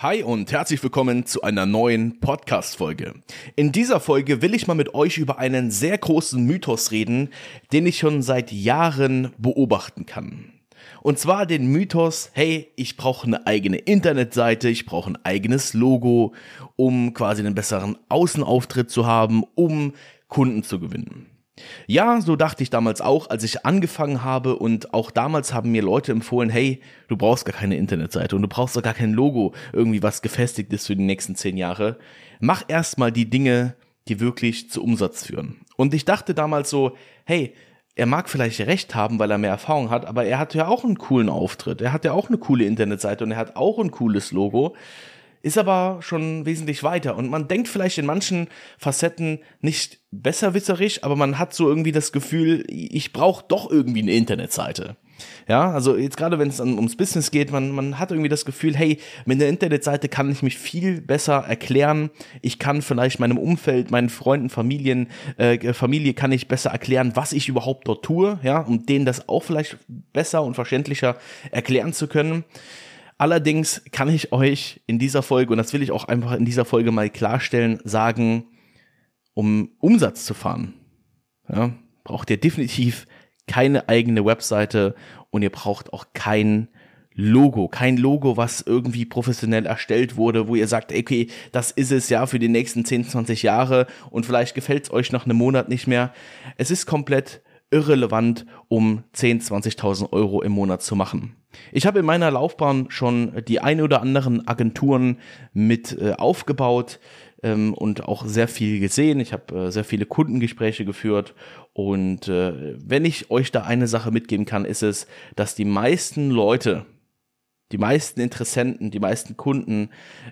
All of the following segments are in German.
Hi und herzlich willkommen zu einer neuen Podcast-Folge. In dieser Folge will ich mal mit euch über einen sehr großen Mythos reden, den ich schon seit Jahren beobachten kann. Und zwar den Mythos, hey, ich brauche eine eigene Internetseite, ich brauche ein eigenes Logo, um quasi einen besseren Außenauftritt zu haben, um Kunden zu gewinnen. Ja, so dachte ich damals auch, als ich angefangen habe und auch damals haben mir Leute empfohlen, hey, du brauchst gar keine Internetseite und du brauchst doch gar kein Logo, irgendwie was gefestigt ist für die nächsten zehn Jahre. Mach erstmal die Dinge, die wirklich zu Umsatz führen. Und ich dachte damals so, hey, er mag vielleicht recht haben, weil er mehr Erfahrung hat, aber er hat ja auch einen coolen Auftritt. Er hat ja auch eine coole Internetseite und er hat auch ein cooles Logo ist aber schon wesentlich weiter. Und man denkt vielleicht in manchen Facetten nicht besserwisserig, aber man hat so irgendwie das Gefühl, ich brauche doch irgendwie eine Internetseite. Ja, also jetzt gerade wenn es ums Business geht, man, man hat irgendwie das Gefühl, hey, mit der Internetseite kann ich mich viel besser erklären. Ich kann vielleicht meinem Umfeld, meinen Freunden, Familien, äh, Familie kann ich besser erklären, was ich überhaupt dort tue, ja, um denen das auch vielleicht besser und verständlicher erklären zu können. Allerdings kann ich euch in dieser Folge, und das will ich auch einfach in dieser Folge mal klarstellen, sagen, um Umsatz zu fahren, ja, braucht ihr definitiv keine eigene Webseite und ihr braucht auch kein Logo, kein Logo, was irgendwie professionell erstellt wurde, wo ihr sagt, okay, das ist es ja für die nächsten 10, 20 Jahre und vielleicht gefällt es euch nach einem Monat nicht mehr. Es ist komplett irrelevant, um 10, 20.000 Euro im Monat zu machen. Ich habe in meiner Laufbahn schon die ein oder anderen Agenturen mit äh, aufgebaut ähm, und auch sehr viel gesehen. Ich habe äh, sehr viele Kundengespräche geführt und äh, wenn ich euch da eine Sache mitgeben kann, ist es, dass die meisten Leute, die meisten Interessenten, die meisten Kunden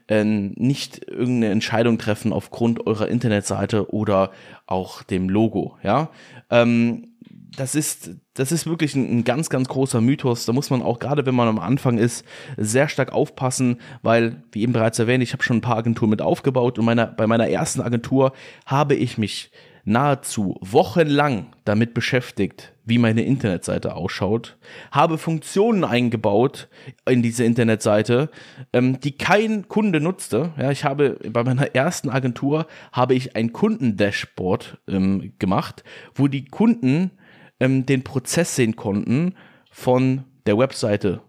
äh, nicht irgendeine Entscheidung treffen aufgrund eurer Internetseite oder auch dem Logo. Ja, ähm, das ist, das ist wirklich ein, ein, ganz, ganz großer Mythos. Da muss man auch gerade, wenn man am Anfang ist, sehr stark aufpassen, weil, wie eben bereits erwähnt, ich habe schon ein paar Agenturen mit aufgebaut und meiner, bei meiner ersten Agentur habe ich mich nahezu wochenlang damit beschäftigt, wie meine Internetseite ausschaut, habe Funktionen eingebaut in diese Internetseite, ähm, die kein Kunde nutzte. Ja, ich habe bei meiner ersten Agentur habe ich ein Kundendashboard ähm, gemacht, wo die Kunden ähm, den Prozess sehen konnten von der Webseite.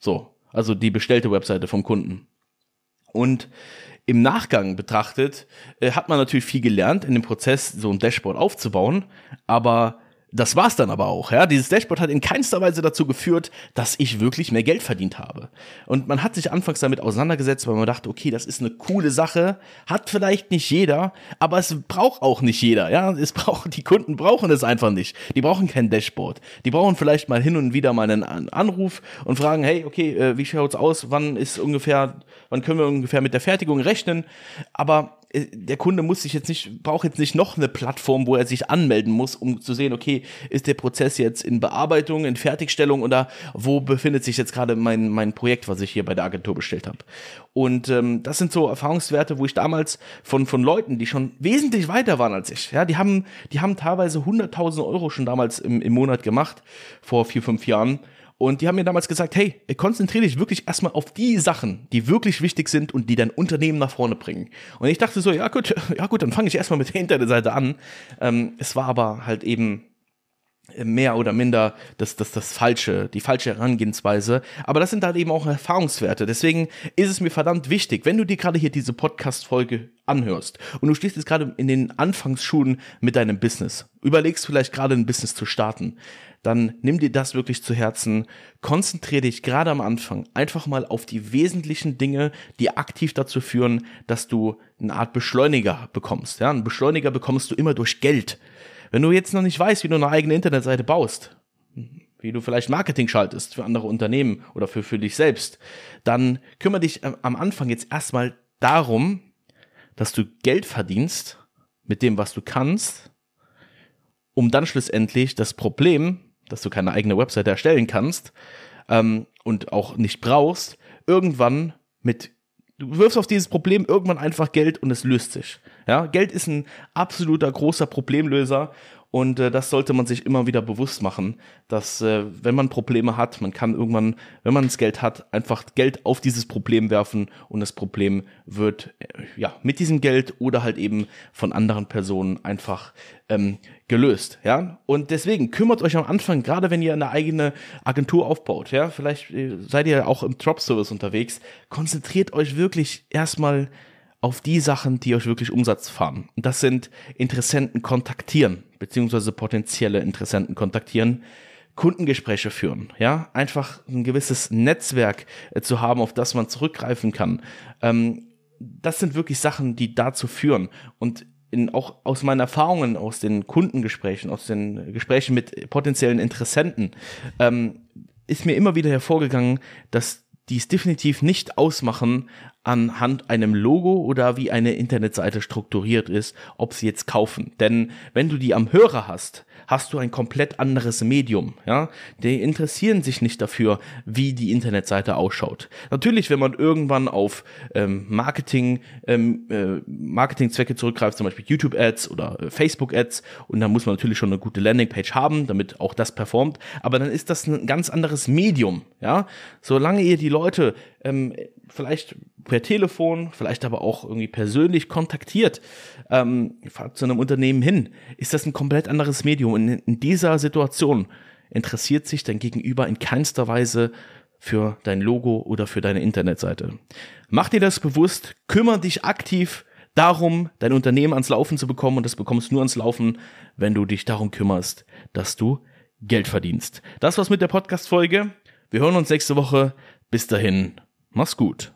So, also die bestellte Webseite vom Kunden. Und im Nachgang betrachtet äh, hat man natürlich viel gelernt, in dem Prozess so ein Dashboard aufzubauen, aber das war's dann aber auch. Ja, dieses Dashboard hat in keinster Weise dazu geführt, dass ich wirklich mehr Geld verdient habe. Und man hat sich anfangs damit auseinandergesetzt, weil man dachte, okay, das ist eine coole Sache, hat vielleicht nicht jeder, aber es braucht auch nicht jeder. Ja, es braucht die Kunden brauchen es einfach nicht. Die brauchen kein Dashboard. Die brauchen vielleicht mal hin und wieder mal einen Anruf und fragen, hey, okay, äh, wie schaut's aus? Wann ist ungefähr, wann können wir ungefähr mit der Fertigung rechnen? Aber der Kunde muss sich jetzt nicht, braucht jetzt nicht noch eine Plattform, wo er sich anmelden muss, um zu sehen, okay, ist der Prozess jetzt in Bearbeitung, in Fertigstellung oder wo befindet sich jetzt gerade mein, mein Projekt, was ich hier bei der Agentur bestellt habe. Und ähm, das sind so Erfahrungswerte, wo ich damals von, von Leuten, die schon wesentlich weiter waren als ich, ja, die haben, die haben teilweise 100.000 Euro schon damals im, im Monat gemacht, vor vier, fünf Jahren und die haben mir damals gesagt, hey, konzentriere dich wirklich erstmal auf die Sachen, die wirklich wichtig sind und die dein Unternehmen nach vorne bringen. Und ich dachte so, ja gut, ja gut, dann fange ich erstmal mit der Internetseite an. Ähm, es war aber halt eben mehr oder minder das, das, das falsche, die falsche Herangehensweise. Aber das sind halt eben auch Erfahrungswerte. Deswegen ist es mir verdammt wichtig, wenn du dir gerade hier diese Podcast-Folge anhörst und du stehst jetzt gerade in den Anfangsschuhen mit deinem Business, überlegst vielleicht gerade ein Business zu starten, dann nimm dir das wirklich zu Herzen, konzentriere dich gerade am Anfang einfach mal auf die wesentlichen Dinge, die aktiv dazu führen, dass du eine Art Beschleuniger bekommst. Ja, einen Beschleuniger bekommst du immer durch Geld. Wenn du jetzt noch nicht weißt, wie du eine eigene Internetseite baust, wie du vielleicht Marketing schaltest für andere Unternehmen oder für, für dich selbst, dann kümmere dich am Anfang jetzt erstmal darum, dass du Geld verdienst mit dem, was du kannst, um dann schlussendlich das Problem, dass du keine eigene Webseite erstellen kannst ähm, und auch nicht brauchst, irgendwann mit du wirfst auf dieses Problem irgendwann einfach Geld und es löst sich. Ja, Geld ist ein absoluter großer Problemlöser Und äh, das sollte man sich immer wieder bewusst machen, dass äh, wenn man Probleme hat, man kann irgendwann, wenn man das Geld hat, einfach Geld auf dieses Problem werfen und das Problem wird äh, ja mit diesem Geld oder halt eben von anderen Personen einfach ähm, gelöst, ja. Und deswegen kümmert euch am Anfang, gerade wenn ihr eine eigene Agentur aufbaut, ja, vielleicht äh, seid ihr auch im Drop-Service unterwegs, konzentriert euch wirklich erstmal auf die Sachen, die euch wirklich Umsatz fahren. Das sind Interessenten kontaktieren, beziehungsweise potenzielle Interessenten kontaktieren, Kundengespräche führen, ja, einfach ein gewisses Netzwerk äh, zu haben, auf das man zurückgreifen kann. Ähm, das sind wirklich Sachen, die dazu führen. Und in, auch aus meinen Erfahrungen, aus den Kundengesprächen, aus den Gesprächen mit potenziellen Interessenten, ähm, ist mir immer wieder hervorgegangen, dass die es definitiv nicht ausmachen, anhand einem Logo oder wie eine Internetseite strukturiert ist, ob sie jetzt kaufen. Denn wenn du die am Hörer hast, hast du ein komplett anderes Medium. Ja, die interessieren sich nicht dafür, wie die Internetseite ausschaut. Natürlich, wenn man irgendwann auf ähm, Marketing ähm, äh, Marketingzwecke zurückgreift, zum Beispiel YouTube Ads oder äh, Facebook Ads, und dann muss man natürlich schon eine gute Landingpage haben, damit auch das performt. Aber dann ist das ein ganz anderes Medium. Ja, solange ihr die Leute ähm, vielleicht per Telefon, vielleicht aber auch irgendwie persönlich kontaktiert, ähm, fahrt zu einem Unternehmen hin, ist das ein komplett anderes Medium. Und in dieser Situation interessiert sich dein Gegenüber in keinster Weise für dein Logo oder für deine Internetseite. Mach dir das bewusst, kümmere dich aktiv darum, dein Unternehmen ans Laufen zu bekommen und das bekommst du nur ans Laufen, wenn du dich darum kümmerst, dass du Geld verdienst. Das war's mit der Podcast-Folge. Wir hören uns nächste Woche. Bis dahin, mach's gut.